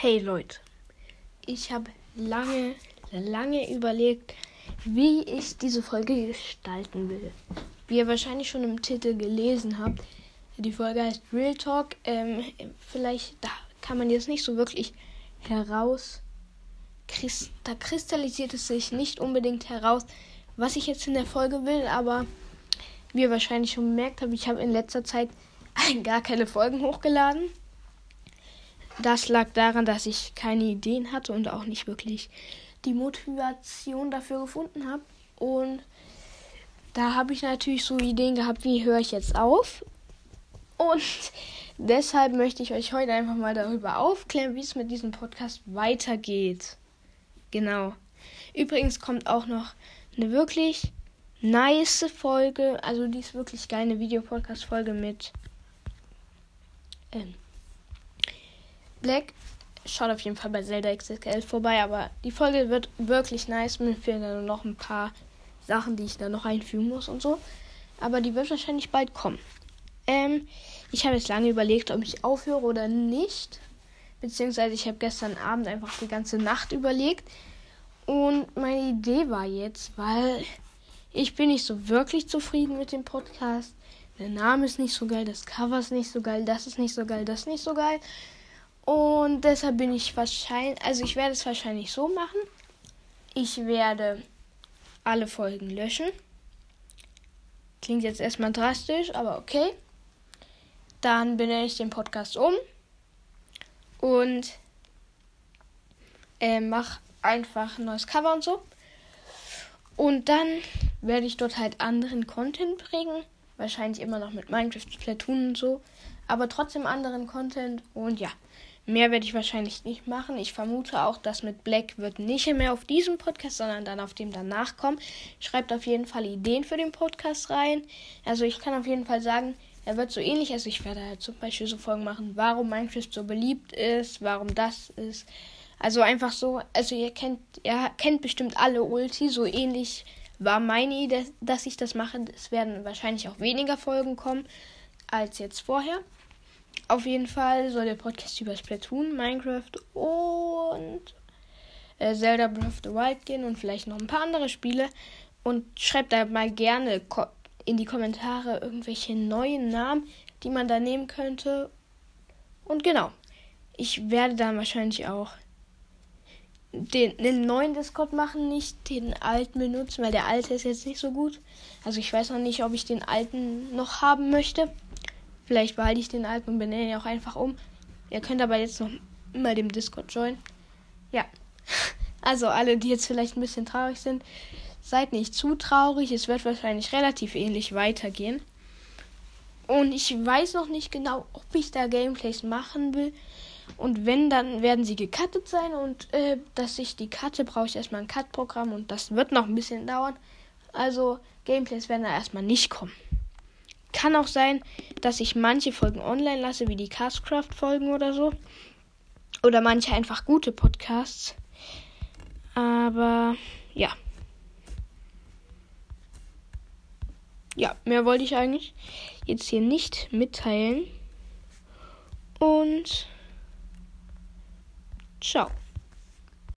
Hey Leute, ich habe lange, lange überlegt, wie ich diese Folge gestalten will. Wie ihr wahrscheinlich schon im Titel gelesen habt, die Folge heißt Real Talk. Ähm, vielleicht da kann man jetzt nicht so wirklich heraus. Da kristallisiert es sich nicht unbedingt heraus, was ich jetzt in der Folge will, aber wie ihr wahrscheinlich schon bemerkt habt, ich habe in letzter Zeit gar keine Folgen hochgeladen. Das lag daran, dass ich keine Ideen hatte und auch nicht wirklich die Motivation dafür gefunden habe. Und da habe ich natürlich so Ideen gehabt, wie höre ich jetzt auf. Und deshalb möchte ich euch heute einfach mal darüber aufklären, wie es mit diesem Podcast weitergeht. Genau. Übrigens kommt auch noch eine wirklich nice Folge. Also die ist wirklich geil, eine Videopodcast-Folge mit ähm, Black. Schaut auf jeden Fall bei Zelda XXL vorbei, aber die Folge wird wirklich nice. Mir fehlen dann noch ein paar Sachen, die ich da noch einfügen muss und so. Aber die wird wahrscheinlich bald kommen. Ähm, ich habe jetzt lange überlegt, ob ich aufhöre oder nicht. Beziehungsweise ich habe gestern Abend einfach die ganze Nacht überlegt. Und meine Idee war jetzt, weil ich bin nicht so wirklich zufrieden mit dem Podcast. Der Name ist nicht so geil, das Cover ist nicht so geil, das ist nicht so geil, das ist nicht so geil. Und deshalb bin ich wahrscheinlich, also ich werde es wahrscheinlich so machen. Ich werde alle Folgen löschen. Klingt jetzt erstmal drastisch, aber okay. Dann benenne ich den Podcast um und äh, mache einfach ein neues Cover und so. Und dann werde ich dort halt anderen Content bringen. Wahrscheinlich immer noch mit Minecraft, Splatoon und so. Aber trotzdem anderen Content. Und ja. Mehr werde ich wahrscheinlich nicht machen. Ich vermute auch, dass mit Black wird nicht mehr auf diesem Podcast, sondern dann auf dem danach kommen. Schreibt auf jeden Fall Ideen für den Podcast rein. Also ich kann auf jeden Fall sagen, er wird so ähnlich. Also ich werde halt zum Beispiel so Folgen machen, warum Minecraft so beliebt ist, warum das ist. Also einfach so, also ihr kennt, ihr kennt bestimmt alle Ulti, so ähnlich war meine Idee, dass ich das mache. Es werden wahrscheinlich auch weniger Folgen kommen als jetzt vorher. Auf jeden Fall soll der Podcast über Splatoon, Minecraft und äh, Zelda Breath of the Wild gehen und vielleicht noch ein paar andere Spiele. Und schreibt da mal gerne in die Kommentare irgendwelche neuen Namen, die man da nehmen könnte. Und genau, ich werde dann wahrscheinlich auch den, den neuen Discord machen, nicht den alten benutzen, weil der alte ist jetzt nicht so gut. Also ich weiß noch nicht, ob ich den alten noch haben möchte. Vielleicht behalte ich den alten und benenne ihn auch einfach um. Ihr könnt aber jetzt noch mal dem Discord joinen. Ja. Also alle, die jetzt vielleicht ein bisschen traurig sind, seid nicht zu traurig. Es wird wahrscheinlich relativ ähnlich weitergehen. Und ich weiß noch nicht genau, ob ich da Gameplays machen will. Und wenn, dann werden sie gecuttet sein. Und äh, dass ich die cutte, brauche ich erstmal ein Cut-Programm. Und das wird noch ein bisschen dauern. Also Gameplays werden da erstmal nicht kommen. Kann auch sein, dass ich manche Folgen online lasse, wie die Castcraft-Folgen oder so. Oder manche einfach gute Podcasts. Aber ja. Ja, mehr wollte ich eigentlich jetzt hier nicht mitteilen. Und ciao.